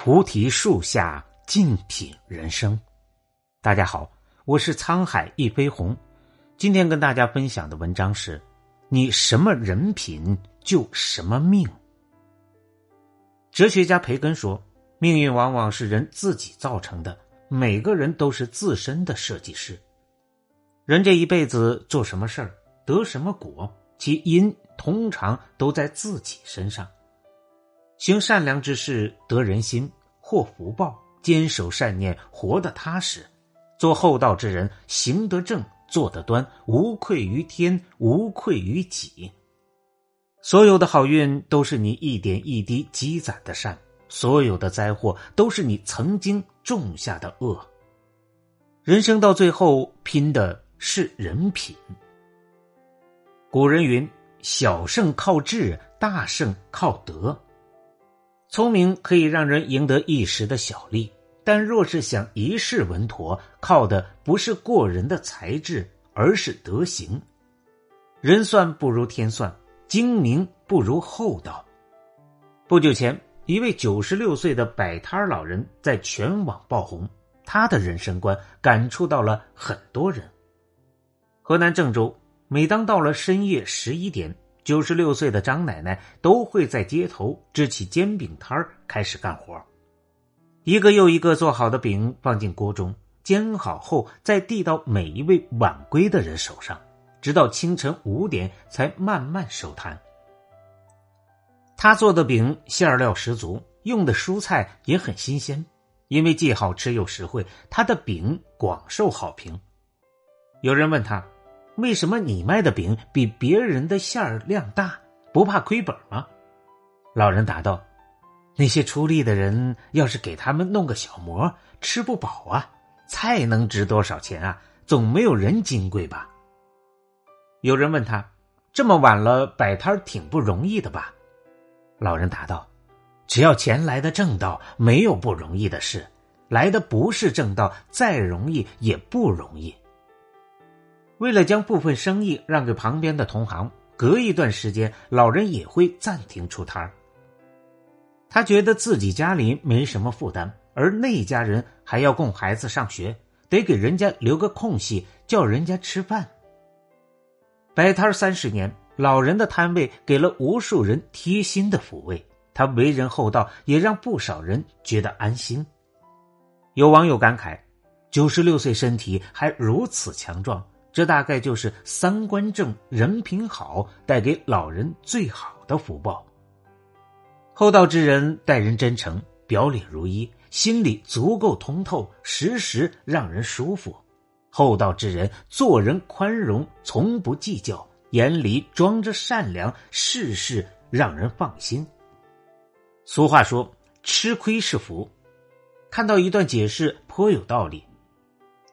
菩提树下静品人生。大家好，我是沧海一飞鸿。今天跟大家分享的文章是：你什么人品就什么命。哲学家培根说：“命运往往是人自己造成的，每个人都是自身的设计师。人这一辈子做什么事儿，得什么果，其因通常都在自己身上。”行善良之事得人心，获福报；坚守善念，活得踏实；做厚道之人，行得正，坐得端，无愧于天，无愧于己。所有的好运都是你一点一滴积攒的善，所有的灾祸都是你曾经种下的恶。人生到最后，拼的是人品。古人云：“小胜靠智，大胜靠德。”聪明可以让人赢得一时的小利，但若是想一世稳妥，靠的不是过人的才智，而是德行。人算不如天算，精明不如厚道。不久前，一位九十六岁的摆摊老人在全网爆红，他的人生观感触到了很多人。河南郑州，每当到了深夜十一点。九十六岁的张奶奶都会在街头支起煎饼摊开始干活。一个又一个做好的饼放进锅中，煎好后再递到每一位晚归的人手上，直到清晨五点才慢慢收摊。他做的饼馅料十足，用的蔬菜也很新鲜，因为既好吃又实惠，他的饼广受好评。有人问他。为什么你卖的饼比别人的馅儿量大？不怕亏本吗？老人答道：“那些出力的人，要是给他们弄个小馍，吃不饱啊！菜能值多少钱啊？总没有人金贵吧？”有人问他：“这么晚了摆摊挺不容易的吧？”老人答道：“只要钱来的正道，没有不容易的事；来的不是正道，再容易也不容易。”为了将部分生意让给旁边的同行，隔一段时间，老人也会暂停出摊他觉得自己家里没什么负担，而那家人还要供孩子上学，得给人家留个空隙，叫人家吃饭。摆摊三十年，老人的摊位给了无数人贴心的抚慰。他为人厚道，也让不少人觉得安心。有网友感慨：九十六岁身体还如此强壮。这大概就是三观正、人品好带给老人最好的福报。厚道之人待人真诚，表里如一，心里足够通透，时时让人舒服。厚道之人做人宽容，从不计较，眼里装着善良，事事让人放心。俗话说：“吃亏是福。”看到一段解释颇有道理。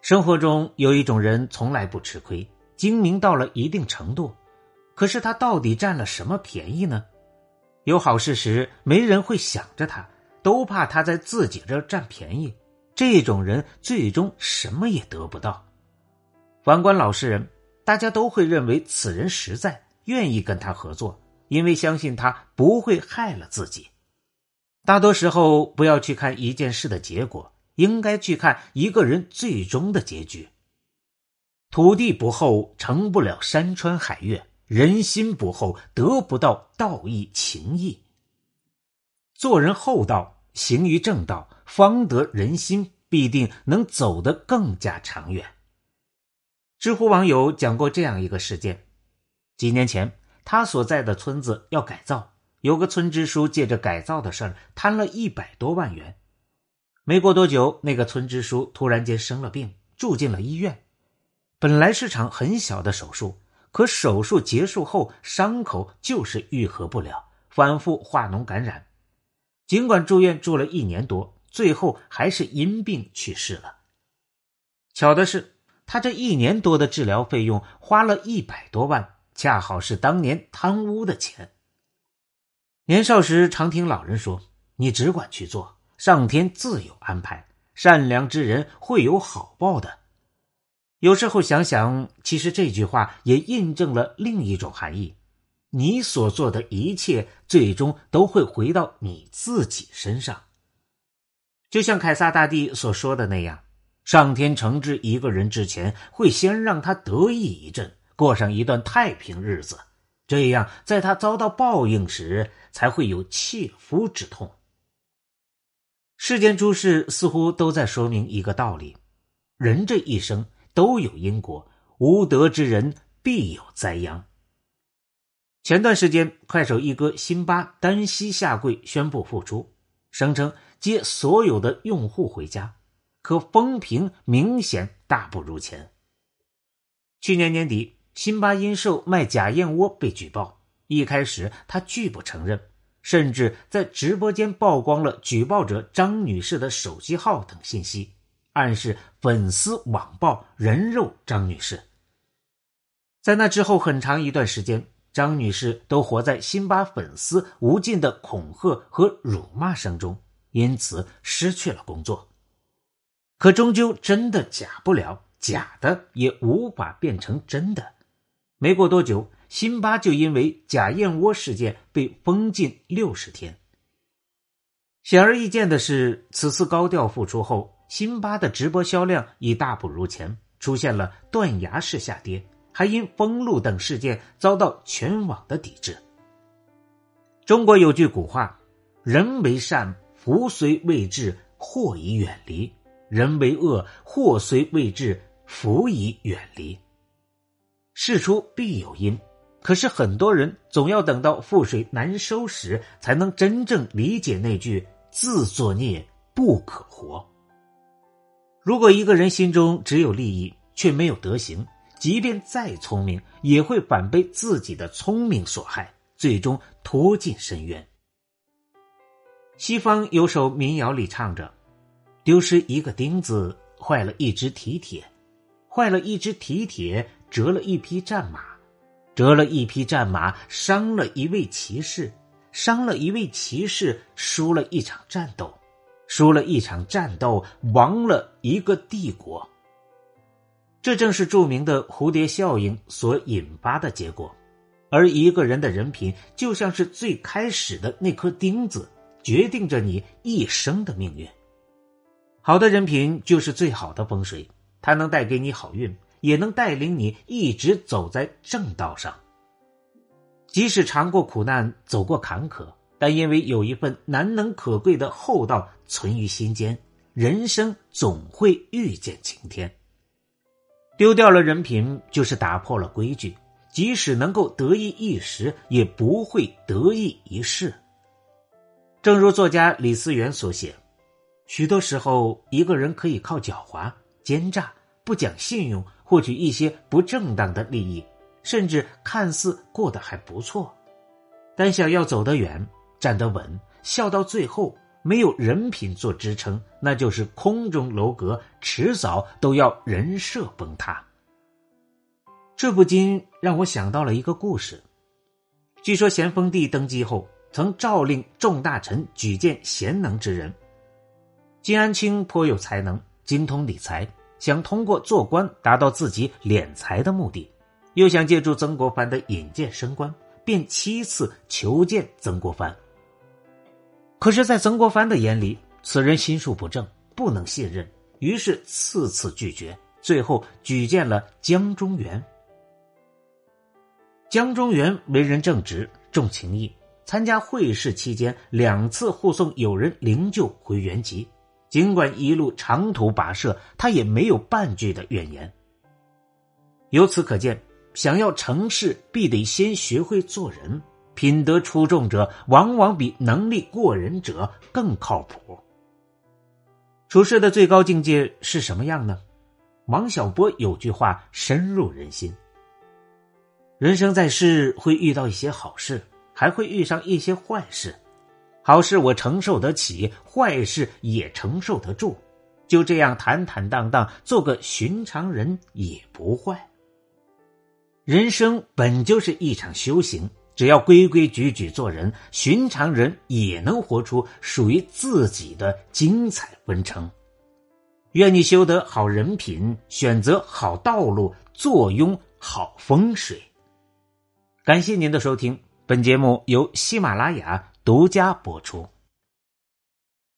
生活中有一种人从来不吃亏，精明到了一定程度，可是他到底占了什么便宜呢？有好事时没人会想着他，都怕他在自己这占便宜。这种人最终什么也得不到。反观老实人，大家都会认为此人实在，愿意跟他合作，因为相信他不会害了自己。大多时候，不要去看一件事的结果。应该去看一个人最终的结局。土地不厚，成不了山川海岳；人心不厚，得不到道义情义。做人厚道，行于正道，方得人心，必定能走得更加长远。知乎网友讲过这样一个事件：几年前，他所在的村子要改造，有个村支书借着改造的事儿贪了一百多万元。没过多久，那个村支书突然间生了病，住进了医院。本来是场很小的手术，可手术结束后，伤口就是愈合不了，反复化脓感染。尽管住院住了一年多，最后还是因病去世了。巧的是，他这一年多的治疗费用花了一百多万，恰好是当年贪污的钱。年少时常听老人说：“你只管去做。”上天自有安排，善良之人会有好报的。有时候想想，其实这句话也印证了另一种含义：你所做的一切，最终都会回到你自己身上。就像凯撒大帝所说的那样，上天惩治一个人之前，会先让他得意一阵，过上一段太平日子，这样在他遭到报应时，才会有切肤之痛。世间诸事似乎都在说明一个道理：人这一生都有因果，无德之人必有灾殃。前段时间，快手一哥辛巴单膝下跪宣布复出，声称接所有的用户回家，可风评明显大不如前。去年年底，辛巴因售卖假燕窝被举报，一开始他拒不承认。甚至在直播间曝光了举报者张女士的手机号等信息，暗示粉丝网暴人肉张女士。在那之后很长一段时间，张女士都活在辛巴粉丝无尽的恐吓和辱骂声中，因此失去了工作。可终究真的假不了，假的也无法变成真的。没过多久。辛巴就因为假燕窝事件被封禁六十天。显而易见的是，此次高调复出后，辛巴的直播销量已大不如前，出现了断崖式下跌，还因封路等事件遭到全网的抵制。中国有句古话：“人为善，福虽未至，祸已远离；人为恶，祸虽未至，福已远离。”事出必有因。可是很多人总要等到覆水难收时，才能真正理解那句“自作孽不可活”。如果一个人心中只有利益，却没有德行，即便再聪明，也会反被自己的聪明所害，最终拖进深渊。西方有首民谣里唱着：“丢失一个钉子，坏了一只蹄铁；坏了一只蹄铁，折了一匹战马。”折了一匹战马，伤了一位骑士，伤了一位骑士，输了一场战斗，输了一场战斗，亡了一个帝国。这正是著名的蝴蝶效应所引发的结果。而一个人的人品，就像是最开始的那颗钉子，决定着你一生的命运。好的人品就是最好的风水，它能带给你好运。也能带领你一直走在正道上。即使尝过苦难，走过坎坷，但因为有一份难能可贵的厚道存于心间，人生总会遇见晴天。丢掉了人品，就是打破了规矩。即使能够得意一时，也不会得意一世。正如作家李思源所写：“许多时候，一个人可以靠狡猾、奸诈、不讲信用。”获取一些不正当的利益，甚至看似过得还不错，但想要走得远、站得稳、笑到最后，没有人品做支撑，那就是空中楼阁，迟早都要人设崩塌。这不禁让我想到了一个故事。据说咸丰帝登基后，曾诏令众大臣举荐贤能之人。金安清颇有才能，精通理财。想通过做官达到自己敛财的目的，又想借助曾国藩的引荐升官，便七次求见曾国藩。可是，在曾国藩的眼里，此人心术不正，不能信任，于是次次拒绝，最后举荐了江中源。江中源为人正直，重情义，参加会试期间两次护送友人灵柩回原籍。尽管一路长途跋涉，他也没有半句的怨言。由此可见，想要成事，必得先学会做人。品德出众者，往往比能力过人者更靠谱。处事的最高境界是什么样呢？王小波有句话深入人心：人生在世，会遇到一些好事，还会遇上一些坏事。好事我承受得起，坏事也承受得住，就这样坦坦荡荡做个寻常人也不坏。人生本就是一场修行，只要规规矩矩做人，寻常人也能活出属于自己的精彩纷呈。愿你修得好人品，选择好道路，坐拥好风水。感谢您的收听，本节目由喜马拉雅。独家播出。